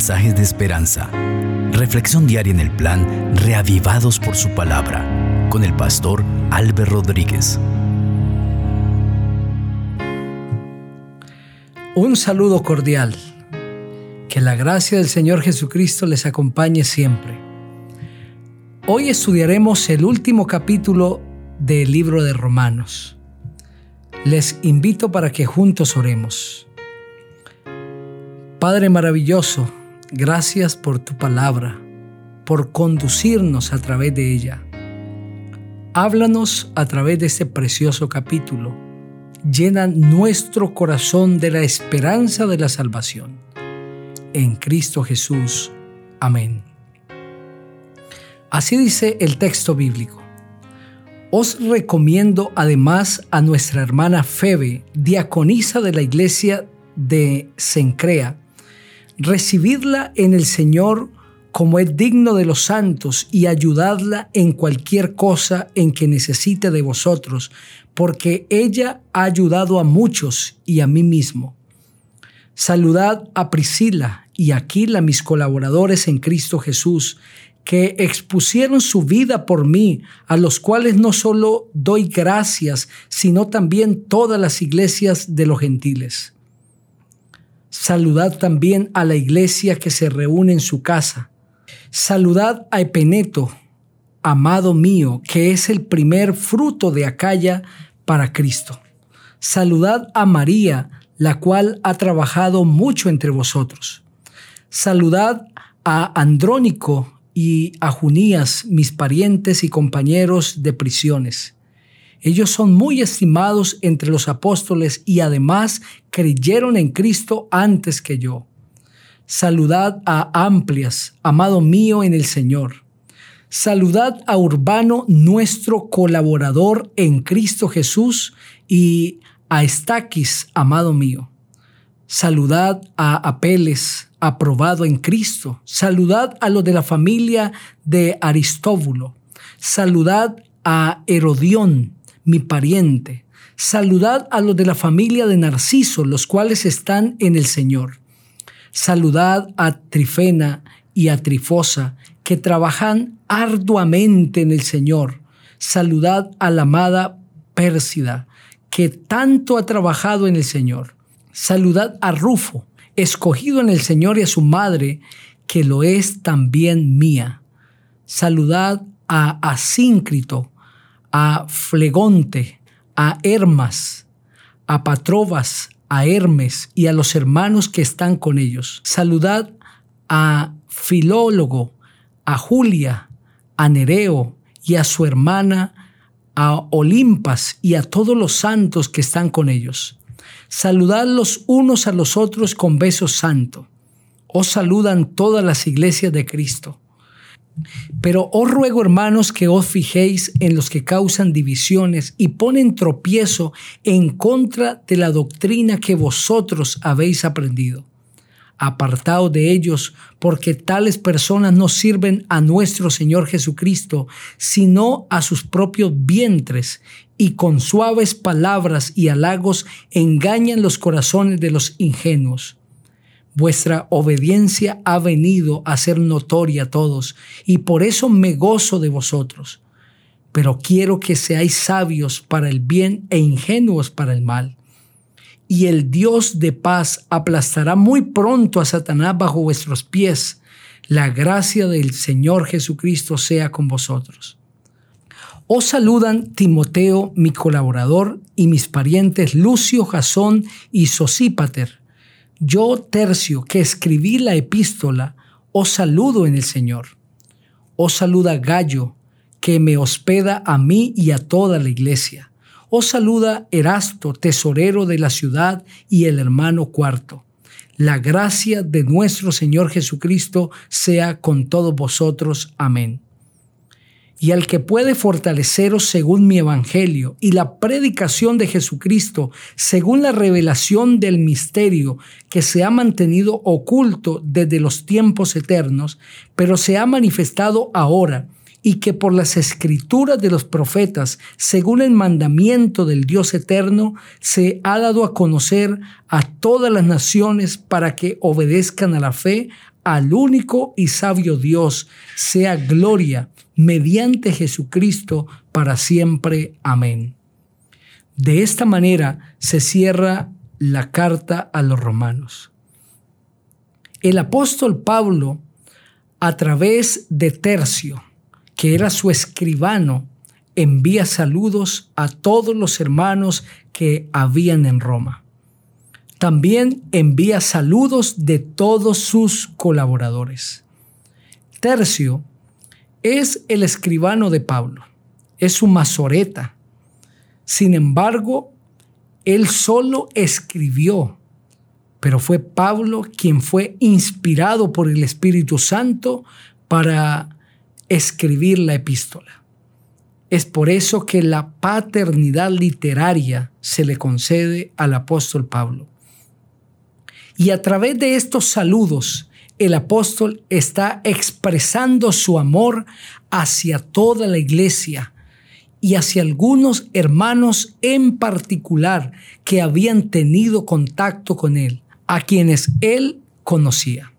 mensajes de esperanza. Reflexión diaria en el plan Reavivados por su palabra con el pastor Álvaro Rodríguez. Un saludo cordial. Que la gracia del Señor Jesucristo les acompañe siempre. Hoy estudiaremos el último capítulo del libro de Romanos. Les invito para que juntos oremos. Padre maravilloso, gracias por tu palabra, por conducirnos a través de ella. Háblanos a través de este precioso capítulo. Llena nuestro corazón de la esperanza de la salvación. En Cristo Jesús. Amén. Así dice el texto bíblico. Os recomiendo además a nuestra hermana Febe, diaconisa de la iglesia de Sencrea, recibidla en el Señor como es digno de los santos y ayudadla en cualquier cosa en que necesite de vosotros, porque ella ha ayudado a muchos y a mí mismo. Saludad a Priscila y Aquila, mis colaboradores en Cristo Jesús, que expusieron su vida por mí, a los cuales no solo doy gracias, sino también todas las iglesias de los gentiles. Saludad también a la iglesia que se reúne en su casa. Saludad a Epeneto, amado mío, que es el primer fruto de Acaya para Cristo. Saludad a María, la cual ha trabajado mucho entre vosotros. Saludad a Andrónico y a Junías, mis parientes y compañeros de prisiones. Ellos son muy estimados entre los apóstoles y además creyeron en Cristo antes que yo. Saludad a Amplias, amado mío en el Señor. Saludad a Urbano, nuestro colaborador en Cristo Jesús, y a Estaquis, amado mío. Saludad a Apeles, aprobado en Cristo. Saludad a los de la familia de Aristóbulo. Saludad a Herodión, mi pariente. Saludad a los de la familia de Narciso, los cuales están en el Señor. Saludad a Trifena y a Trifosa, que trabajan arduamente en el Señor. Saludad a la amada Pérsida, que tanto ha trabajado en el Señor. Saludad a Rufo, escogido en el Señor y a su madre, que lo es también mía. Saludad a Asíncrito, a Flegonte, a Hermas, a Patrobas, a Hermes y a los hermanos que están con ellos. Saludad a Filólogo, a Julia, a Nereo y a su hermana, a Olimpas y a todos los santos que están con ellos. Saludad los unos a los otros con beso santo. Os saludan todas las iglesias de Cristo. Pero os ruego, hermanos, que os fijéis en los que causan divisiones y ponen tropiezo en contra de la doctrina que vosotros habéis aprendido. Apartaos de ellos, porque tales personas no sirven a nuestro Señor Jesucristo, sino a sus propios vientres, y con suaves palabras y halagos engañan los corazones de los ingenuos. Vuestra obediencia ha venido a ser notoria a todos, y por eso me gozo de vosotros. Pero quiero que seáis sabios para el bien e ingenuos para el mal. Y el Dios de paz aplastará muy pronto a Satanás bajo vuestros pies. La gracia del Señor Jesucristo sea con vosotros. Os saludan Timoteo, mi colaborador, y mis parientes Lucio, Jasón y Sosípater yo, Tercio, que escribí la epístola, os saludo en el Señor. Os saluda Gallo, que me hospeda a mí y a toda la iglesia. Os saluda Erasto, tesorero de la ciudad, y el hermano cuarto. La gracia de nuestro Señor Jesucristo sea con todos vosotros. Amén y al que puede fortaleceros según mi evangelio y la predicación de Jesucristo según la revelación del misterio que se ha mantenido oculto desde los tiempos eternos, pero se ha manifestado ahora y que por las escrituras de los profetas, según el mandamiento del Dios eterno, se ha dado a conocer a todas las naciones para que obedezcan a la fe al único y sabio Dios sea gloria mediante Jesucristo para siempre. Amén. De esta manera se cierra la carta a los romanos. El apóstol Pablo, a través de Tercio, que era su escribano, envía saludos a todos los hermanos que habían en Roma. También envía saludos de todos sus colaboradores. Tercio es el escribano de Pablo, es su mazoreta. Sin embargo, él solo escribió, pero fue Pablo quien fue inspirado por el Espíritu Santo para escribir la epístola. Es por eso que la paternidad literaria se le concede al apóstol Pablo. Y a través de estos saludos, el apóstol está expresando su amor hacia toda la iglesia y hacia algunos hermanos en particular que habían tenido contacto con él, a quienes él conocía.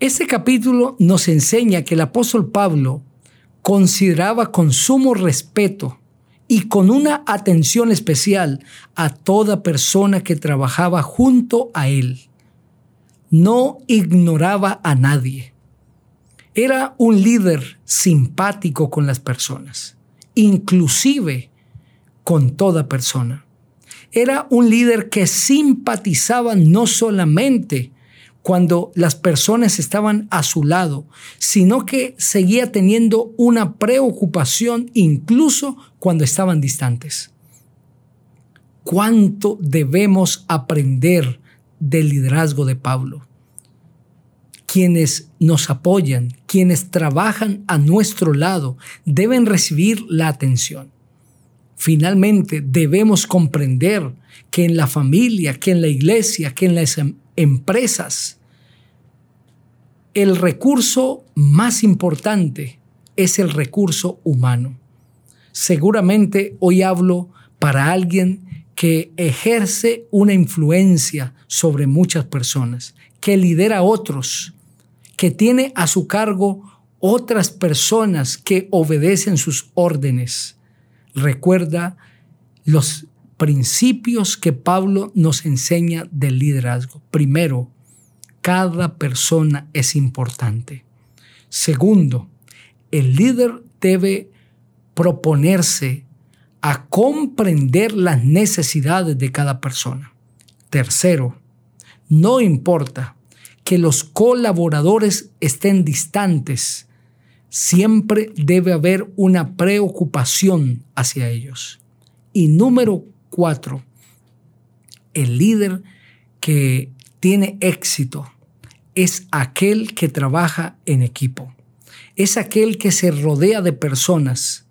Este capítulo nos enseña que el apóstol Pablo consideraba con sumo respeto y con una atención especial a toda persona que trabajaba junto a él. No ignoraba a nadie. Era un líder simpático con las personas, inclusive con toda persona. Era un líder que simpatizaba no solamente cuando las personas estaban a su lado, sino que seguía teniendo una preocupación incluso cuando estaban distantes. ¿Cuánto debemos aprender del liderazgo de Pablo? Quienes nos apoyan, quienes trabajan a nuestro lado, deben recibir la atención. Finalmente, debemos comprender que en la familia, que en la iglesia, que en em-, empresas, el recurso más importante es el recurso humano. Seguramente hoy hablo para alguien que ejerce una influencia sobre muchas personas, que lidera a otros, que tiene a su cargo otras personas que obedecen sus órdenes. Recuerda los principios que Pablo nos enseña del liderazgo. Primero, cada persona es importante. Segundo, el líder debe proponerse a comprender las necesidades de cada persona. Tercero, no importa que los colaboradores estén distantes, siempre debe haber una preocupación hacia ellos. Y número cuatro, el líder que tiene éxito es aquel que trabaja en equipo. Es aquel que se rodea de personas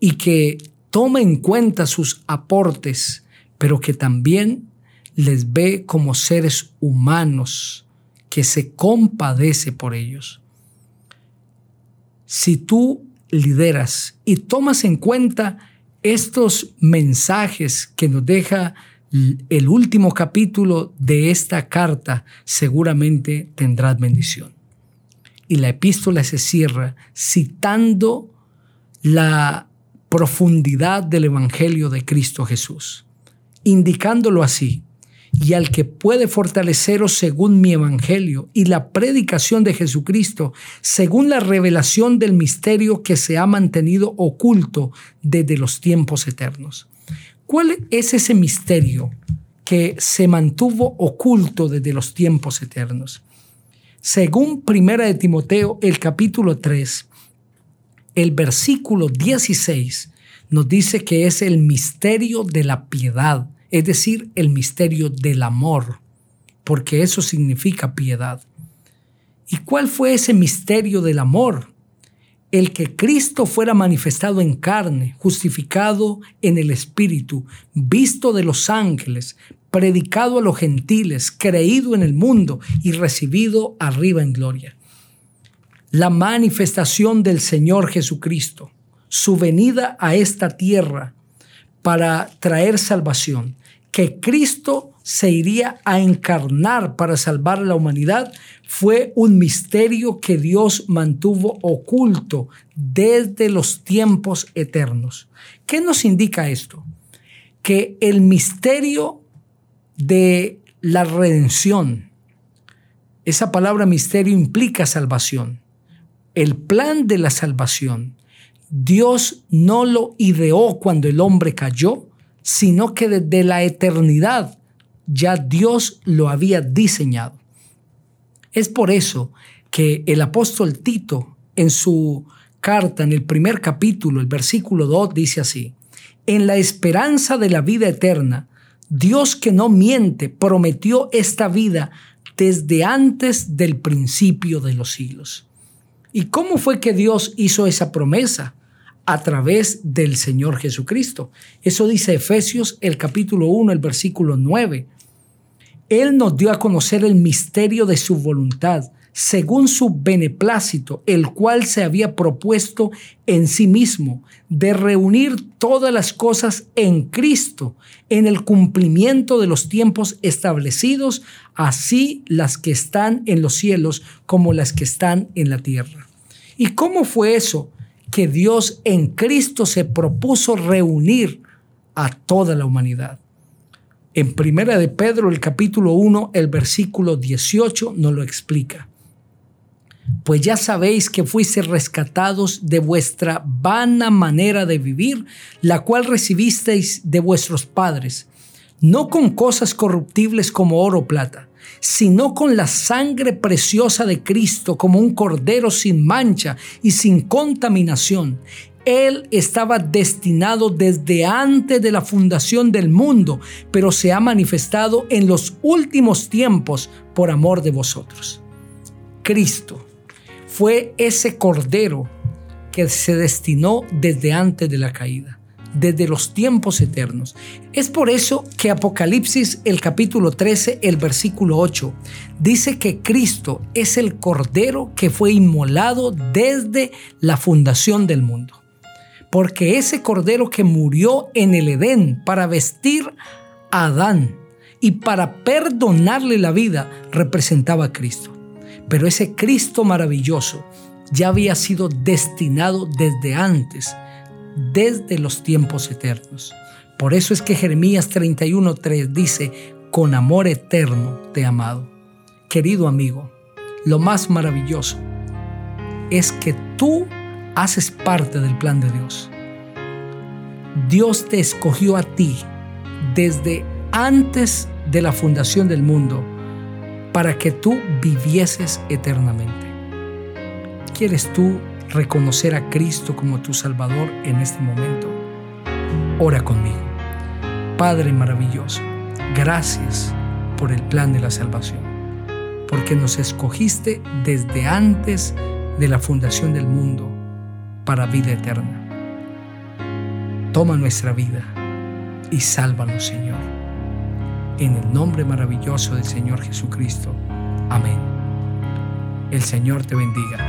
y que toma en cuenta sus aportes, pero que también les ve como seres humanos, que se compadece por ellos. Si tú lideras y tomas en cuenta estos mensajes que nos deja el último capítulo de esta carta, seguramente tendrás bendición. Y la epístola se cierra citando la profundidad del Evangelio de Cristo Jesús, indicándolo así, y al que puede fortaleceros según mi Evangelio y la predicación de Jesucristo, según la revelación del misterio que se ha mantenido oculto desde los tiempos eternos ¿Cuál es ese misterio que se mantuvo oculto desde los tiempos eternos? Según Primera de Timoteo, el capítulo 3, el versículo 16 nos dice que es el misterio de la piedad, es decir, el misterio del amor, porque eso significa piedad. ¿Y cuál fue ese misterio del amor? el que Cristo fuera manifestado en carne, justificado en el Espíritu, visto de los ángeles, predicado a los gentiles, creído en el mundo y recibido arriba en gloria. La manifestación del Señor Jesucristo, su venida a esta tierra para traer salvación, que Cristo se iría a encarnar para salvar a la humanidad fue un misterio que Dios mantuvo oculto desde los tiempos eternos. ¿Qué nos indica esto? Que el misterio de la redención, esa palabra misterio implica salvación. El plan de la salvación, Dios no lo ideó cuando el hombre cayó, sino que desde la eternidad ya Dios lo había diseñado. Es por eso que el apóstol Tito en su carta, en el primer capítulo, el versículo 2, dice así, en la esperanza de la vida eterna, Dios que no miente prometió esta vida desde antes del principio de los siglos. ¿Y cómo fue que Dios hizo esa promesa? A través del Señor Jesucristo. Eso dice Efesios el capítulo 1, el versículo 9. Él nos dio a conocer el misterio de su voluntad, según su beneplácito, el cual se había propuesto en sí mismo, de reunir todas las cosas en Cristo, en el cumplimiento de los tiempos establecidos, así las que están en los cielos como las que están en la tierra. ¿Y cómo fue eso? Que Dios en Cristo se propuso reunir a toda la humanidad. En Primera de Pedro, el capítulo 1, el versículo 18 nos lo explica. Pues ya sabéis que fuisteis rescatados de vuestra vana manera de vivir, la cual recibisteis de vuestros padres, no con cosas corruptibles como oro o plata, sino con la sangre preciosa de Cristo como un cordero sin mancha y sin contaminación, él estaba destinado desde antes de la fundación del mundo, pero se ha manifestado en los últimos tiempos por amor de vosotros. Cristo fue ese cordero que se destinó desde antes de la caída, desde los tiempos eternos. Es por eso que Apocalipsis, el capítulo 13, el versículo 8, dice que Cristo es el cordero que fue inmolado desde la fundación del mundo porque ese cordero que murió en el Edén para vestir a Adán y para perdonarle la vida representaba a Cristo. Pero ese Cristo maravilloso ya había sido destinado desde antes, desde los tiempos eternos. Por eso es que Jeremías 31:3 dice, con amor eterno te he amado. Querido amigo, lo más maravilloso es que tú haces parte del plan de Dios. Dios te escogió a ti desde antes de la fundación del mundo para que tú vivieses eternamente. ¿Quieres tú reconocer a Cristo como tu Salvador en este momento? Ora conmigo. Padre maravilloso, gracias por el plan de la salvación, porque nos escogiste desde antes de la fundación del mundo para vida eterna. Toma nuestra vida y sálvanos, Señor. En el nombre maravilloso del Señor Jesucristo. Amén. El Señor te bendiga.